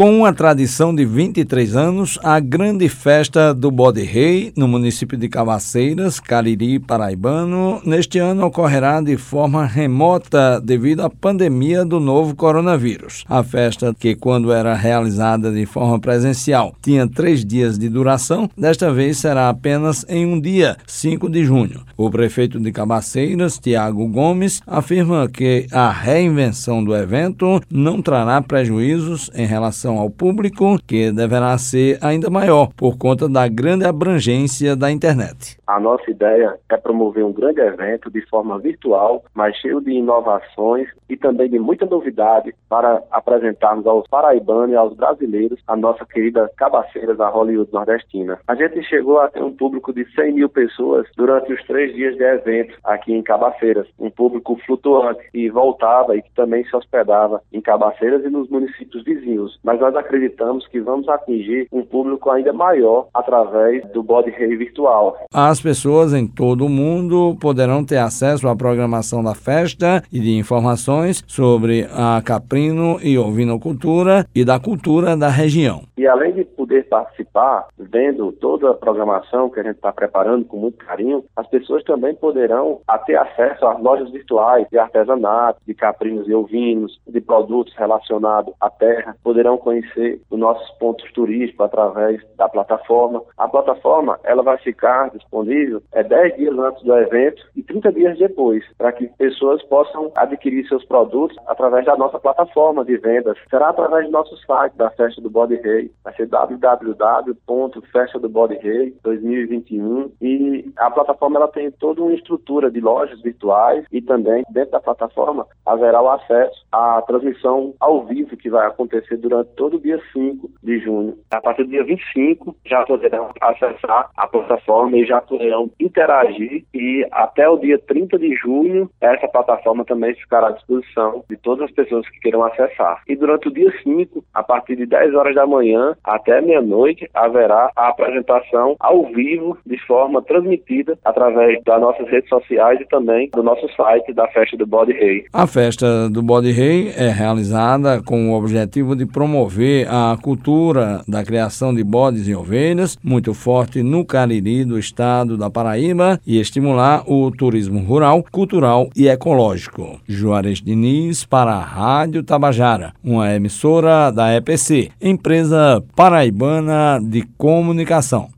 Com uma tradição de 23 anos, a grande festa do Bode Rei, no município de Cabaceiras, Cariri, Paraibano, neste ano ocorrerá de forma remota devido à pandemia do novo coronavírus. A festa, que quando era realizada de forma presencial tinha três dias de duração, desta vez será apenas em um dia, 5 de junho. O prefeito de Cabaceiras, Tiago Gomes, afirma que a reinvenção do evento não trará prejuízos em relação relação ao público, que deverá ser ainda maior por conta da grande abrangência da internet. A nossa ideia é promover um grande evento de forma virtual, mas cheio de inovações e também de muita novidade para apresentarmos aos paraibanos e aos brasileiros a nossa querida Cabaceiras da Hollywood Nordestina. A gente chegou a ter um público de 100 mil pessoas durante os três dias de evento aqui em Cabaceiras, um público flutuante e voltava e que também se hospedava em Cabaceiras e nos municípios vizinhos. Mas nós acreditamos que vamos atingir um público ainda maior através do Body Rei virtual. As as pessoas em todo o mundo poderão ter acesso à programação da festa e de informações sobre a caprino e ovinocultura e da cultura da região. E além de poder participar, vendo toda a programação que a gente está preparando com muito carinho, as pessoas também poderão ter acesso às lojas virtuais de artesanato, de caprinos e ovinos, de produtos relacionados à terra, poderão conhecer os nossos pontos turísticos através da plataforma. A plataforma ela vai ficar disponível é 10 dias antes do evento e 30 dias depois, para que pessoas possam adquirir seus produtos através da nossa plataforma de vendas. Será através do nosso site da Festa do Body Rei vai ser www.festadobodyrei 2021 e a plataforma ela tem toda uma estrutura de lojas virtuais e também dentro da plataforma haverá o acesso à transmissão ao vivo que vai acontecer durante todo o dia 5 de junho. A partir do dia 25 já poderão acessar a plataforma e já poderão interagir e até o dia 30 de junho essa plataforma também ficará à disposição de todas as pessoas que queiram acessar. E durante o dia 5, a partir de 10 horas da manhã, até meia-noite haverá a apresentação ao vivo, de forma transmitida através das nossas redes sociais e também do nosso site da Festa do Bode Rei. A Festa do Bode Rei é realizada com o objetivo de promover a cultura da criação de bodes e ovelhas, muito forte no Cariri do estado da Paraíba, e estimular o turismo rural, cultural e ecológico. Juarez Diniz para a Rádio Tabajara, uma emissora da EPC, empresa Paraibana de Comunicação.